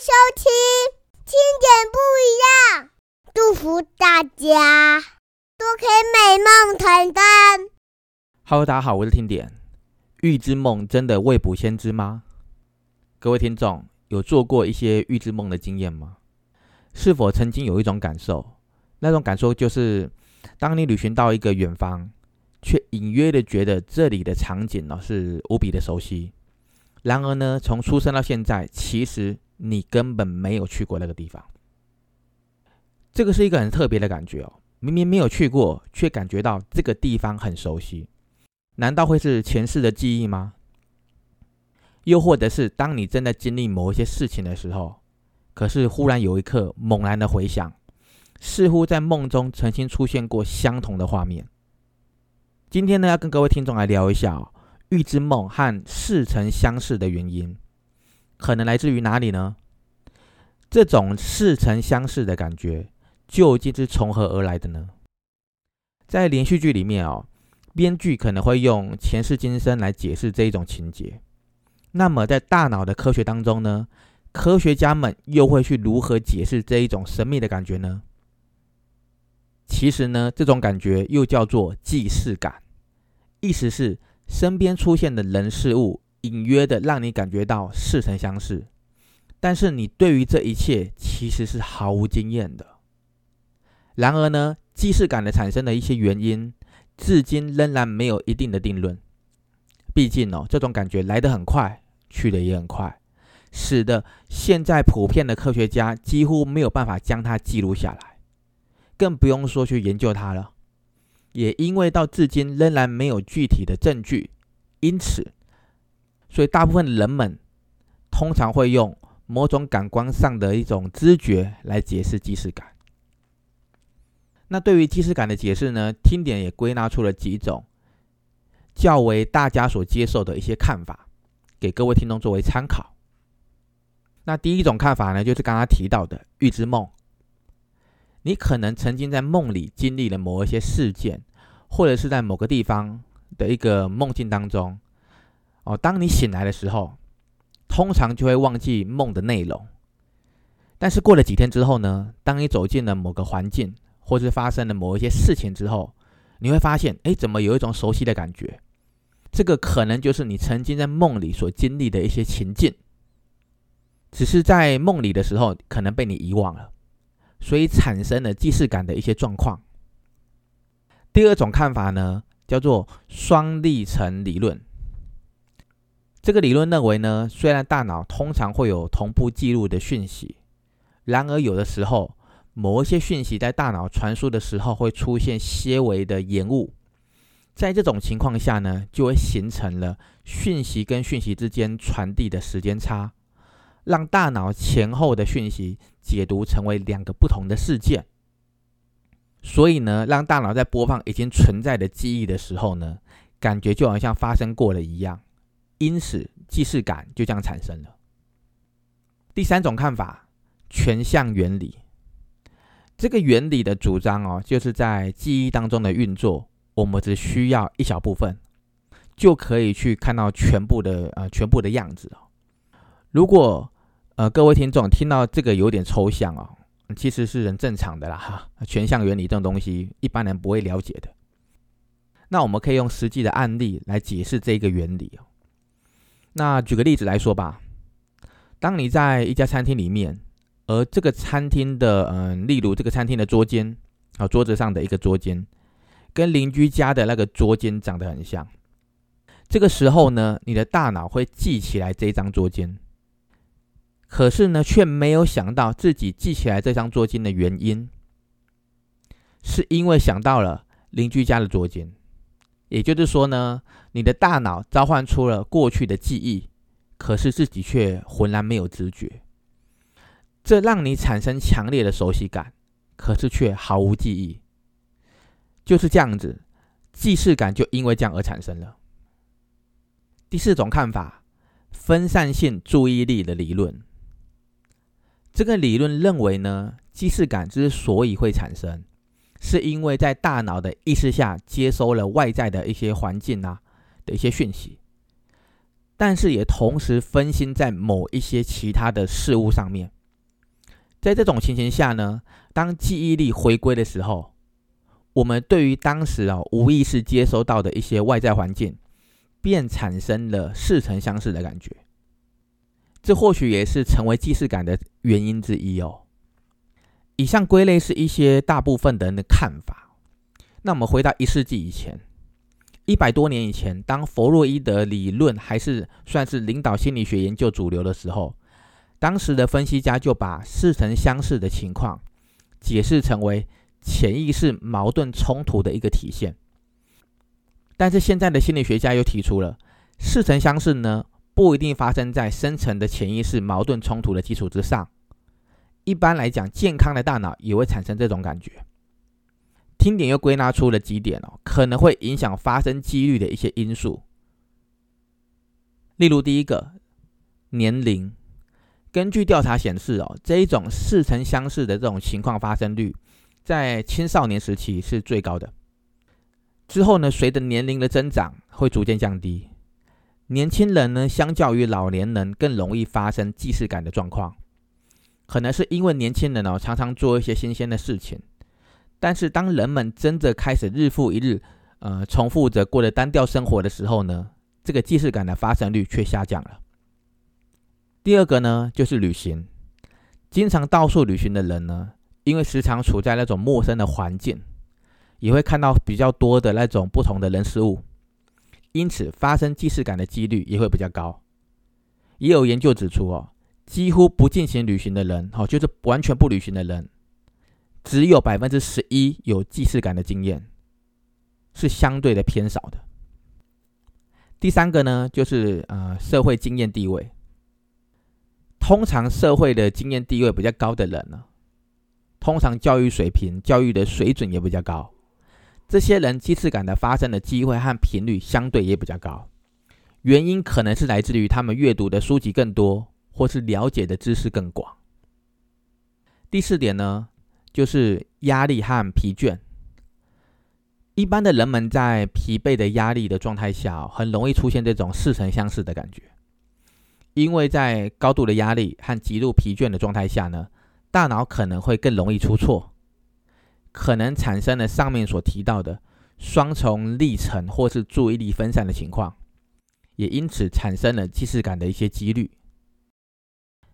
收听，听点不一样。祝福大家都可以美梦成真。Hello，大家好，我是听点。预知梦真的未卜先知吗？各位听众有做过一些预知梦的经验吗？是否曾经有一种感受？那种感受就是，当你旅行到一个远方，却隐约的觉得这里的场景呢是无比的熟悉。然而呢，从出生到现在，其实你根本没有去过那个地方。这个是一个很特别的感觉哦，明明没有去过，却感觉到这个地方很熟悉。难道会是前世的记忆吗？又或者是当你正在经历某一些事情的时候，可是忽然有一刻猛然的回想，似乎在梦中曾经出现过相同的画面。今天呢，要跟各位听众来聊一下哦。预知梦和似曾相识的原因，可能来自于哪里呢？这种似曾相识的感觉，究竟是从何而来的呢？在连续剧里面哦，编剧可能会用前世今生来解释这一种情节。那么，在大脑的科学当中呢，科学家们又会去如何解释这一种神秘的感觉呢？其实呢，这种感觉又叫做既视感，意思是。身边出现的人事物，隐约的让你感觉到似曾相识，但是你对于这一切其实是毫无经验的。然而呢，既视感的产生的一些原因，至今仍然没有一定的定论。毕竟哦，这种感觉来得很快，去的也很快，使得现在普遍的科学家几乎没有办法将它记录下来，更不用说去研究它了。也因为到至今仍然没有具体的证据，因此，所以大部分人们通常会用某种感官上的一种知觉来解释即视感。那对于即视感的解释呢，听点也归纳出了几种较为大家所接受的一些看法，给各位听众作为参考。那第一种看法呢，就是刚刚提到的预知梦。你可能曾经在梦里经历了某一些事件，或者是在某个地方的一个梦境当中，哦，当你醒来的时候，通常就会忘记梦的内容。但是过了几天之后呢，当你走进了某个环境，或是发生了某一些事情之后，你会发现，哎，怎么有一种熟悉的感觉？这个可能就是你曾经在梦里所经历的一些情境，只是在梦里的时候，可能被你遗忘了。所以产生了既视感的一些状况。第二种看法呢，叫做双历程理论。这个理论认为呢，虽然大脑通常会有同步记录的讯息，然而有的时候某一些讯息在大脑传输的时候会出现些微的延误。在这种情况下呢，就会形成了讯息跟讯息之间传递的时间差。让大脑前后的讯息解读成为两个不同的事件，所以呢，让大脑在播放已经存在的记忆的时候呢，感觉就好像发生过了一样，因此既视感就这样产生了。第三种看法，全像原理，这个原理的主张哦，就是在记忆当中的运作，我们只需要一小部分，就可以去看到全部的呃全部的样子哦。如果呃，各位听众听到这个有点抽象哦，其实是很正常的啦哈。全像原理这种东西，一般人不会了解的。那我们可以用实际的案例来解释这个原理哦。那举个例子来说吧，当你在一家餐厅里面，而这个餐厅的嗯，例如这个餐厅的桌间啊，桌子上的一个桌间，跟邻居家的那个桌间长得很像。这个时候呢，你的大脑会记起来这张桌间。可是呢，却没有想到自己记起来这张桌巾的原因，是因为想到了邻居家的桌巾。也就是说呢，你的大脑召唤出了过去的记忆，可是自己却浑然没有知觉。这让你产生强烈的熟悉感，可是却毫无记忆。就是这样子，既视感就因为这样而产生了。第四种看法，分散性注意力的理论。这个理论认为呢，既视感之所以会产生，是因为在大脑的意识下接收了外在的一些环境啊的一些讯息。但是也同时分心在某一些其他的事物上面。在这种情形下呢，当记忆力回归的时候，我们对于当时啊无意识接收到的一些外在环境，便产生了似曾相识的感觉。这或许也是成为既视感的原因之一哦。以上归类是一些大部分的人的看法。那我们回到一世纪以前，一百多年以前，当弗洛伊德理论还是算是领导心理学研究主流的时候。当时的分析家就把似曾相识的情况解释成为潜意识矛盾冲突的一个体现，但是现在的心理学家又提出了似曾相识呢不一定发生在深层的潜意识矛盾冲突的基础之上。一般来讲，健康的大脑也会产生这种感觉。听点又归纳出了几点哦，可能会影响发生几率的一些因素，例如第一个年龄。根据调查显示，哦，这一种似曾相识的这种情况发生率，在青少年时期是最高的。之后呢，随着年龄的增长，会逐渐降低。年轻人呢，相较于老年人更容易发生既视感的状况，可能是因为年轻人哦常常做一些新鲜的事情。但是当人们真的开始日复一日，呃，重复着过着单调生活的时候呢，这个既视感的发生率却下降了。第二个呢，就是旅行。经常到处旅行的人呢，因为时常处在那种陌生的环境，也会看到比较多的那种不同的人事物，因此发生既视感的几率也会比较高。也有研究指出哦，几乎不进行旅行的人，哦，就是完全不旅行的人，只有百分之十一有既视感的经验，是相对的偏少的。第三个呢，就是呃，社会经验地位。通常社会的经验地位比较高的人呢，通常教育水平、教育的水准也比较高，这些人既视感的发生的机会和频率相对也比较高。原因可能是来自于他们阅读的书籍更多，或是了解的知识更广。第四点呢，就是压力和疲倦。一般的人们在疲惫的压力的状态下，很容易出现这种似曾相识的感觉。因为在高度的压力和极度疲倦的状态下呢，大脑可能会更容易出错，可能产生了上面所提到的双重历程或是注意力分散的情况，也因此产生了既视感的一些几率。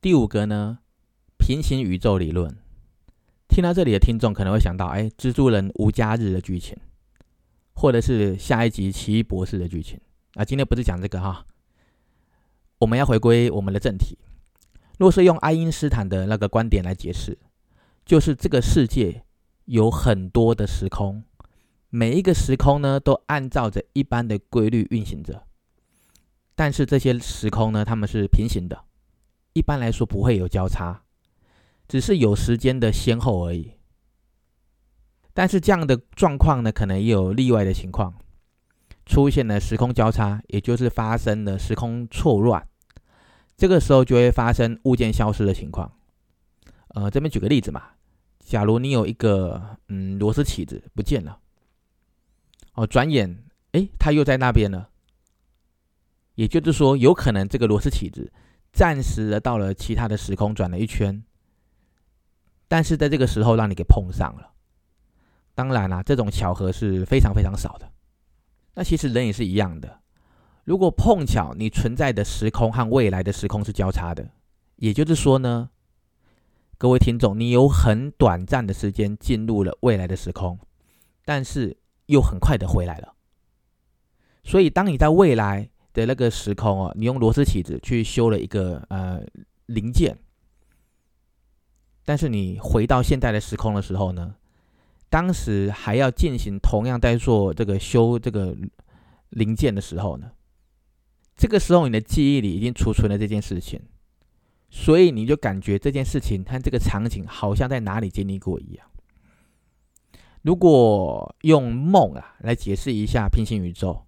第五个呢，平行宇宙理论。听到这里的听众可能会想到，哎，蜘蛛人无家日的剧情，或者是下一集奇异博士的剧情啊。今天不是讲这个哈。我们要回归我们的正题。若是用爱因斯坦的那个观点来解释，就是这个世界有很多的时空，每一个时空呢都按照着一般的规律运行着。但是这些时空呢，它们是平行的，一般来说不会有交叉，只是有时间的先后而已。但是这样的状况呢，可能也有例外的情况。出现了时空交叉，也就是发生了时空错乱，这个时候就会发生物件消失的情况。呃，这边举个例子嘛，假如你有一个嗯螺丝起子不见了，哦，转眼哎，它又在那边了，也就是说，有可能这个螺丝起子暂时的到了其他的时空转了一圈，但是在这个时候让你给碰上了。当然啦，这种巧合是非常非常少的。那其实人也是一样的，如果碰巧你存在的时空和未来的时空是交叉的，也就是说呢，各位听众，你有很短暂的时间进入了未来的时空，但是又很快的回来了。所以当你在未来的那个时空哦，你用螺丝起子去修了一个呃零件，但是你回到现在的时空的时候呢？当时还要进行同样在做这个修这个零件的时候呢，这个时候你的记忆里已经储存了这件事情，所以你就感觉这件事情和这个场景好像在哪里经历过一样。如果用梦啊来解释一下平行宇宙，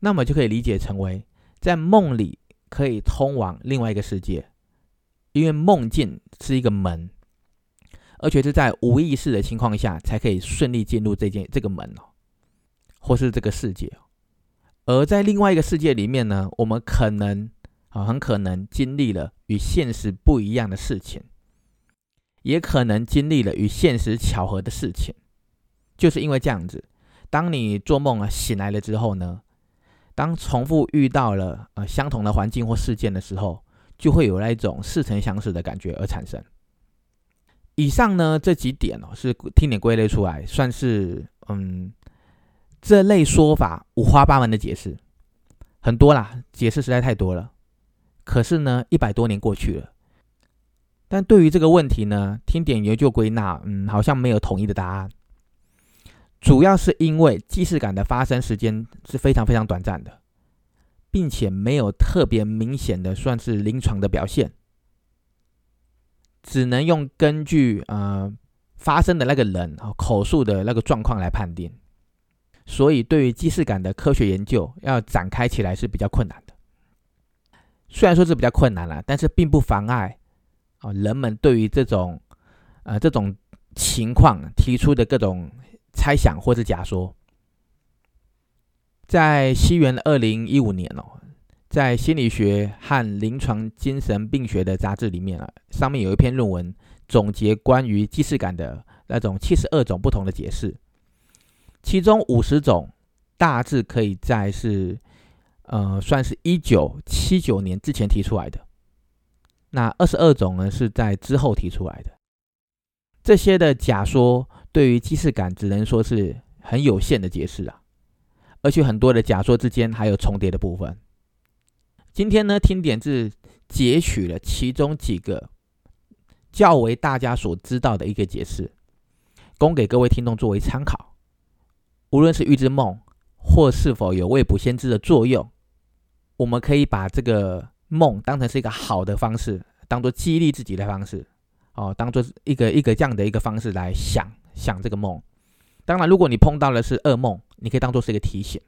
那么就可以理解成为在梦里可以通往另外一个世界，因为梦境是一个门。而且是在无意识的情况下，才可以顺利进入这件这个门哦，或是这个世界哦。而在另外一个世界里面呢，我们可能啊，很可能经历了与现实不一样的事情，也可能经历了与现实巧合的事情。就是因为这样子，当你做梦啊醒来了之后呢，当重复遇到了呃相同的环境或事件的时候，就会有那一种似曾相识的感觉而产生。以上呢这几点哦，是听点归类出来，算是嗯。这类说法五花八门的解释很多啦，解释实在太多了。可是呢，一百多年过去了，但对于这个问题呢，听点研究归纳，嗯，好像没有统一的答案。主要是因为既视感的发生时间是非常非常短暂的，并且没有特别明显的算是临床的表现，只能用根据呃发生的那个人口述的那个状况来判定。所以，对于既视感的科学研究要展开起来是比较困难的。虽然说是比较困难了，但是并不妨碍啊人们对于这种呃这种情况提出的各种猜想或者假说。在西元二零一五年哦，在心理学和临床精神病学的杂志里面啊，上面有一篇论文总结关于既视感的那种七十二种不同的解释。其中五十种大致可以在是，呃，算是一九七九年之前提出来的。那二十二种呢，是在之后提出来的。这些的假说对于既视感只能说是很有限的解释啊，而且很多的假说之间还有重叠的部分。今天呢，听点是截取了其中几个较为大家所知道的一个解释，供给各位听众作为参考。无论是预知梦，或是否有未卜先知的作用，我们可以把这个梦当成是一个好的方式，当做激励自己的方式，哦，当做一个一个这样的一个方式来想想这个梦。当然，如果你碰到的是噩梦，你可以当做是一个提醒。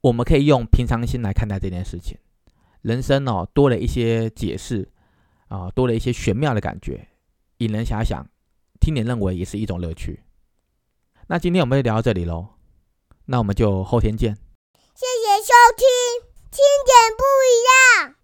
我们可以用平常心来看待这件事情。人生哦，多了一些解释啊，多了一些玄妙的感觉，引人遐想。听点认为也是一种乐趣。那今天我们就聊到这里喽，那我们就后天见。谢谢收听，听点不一样。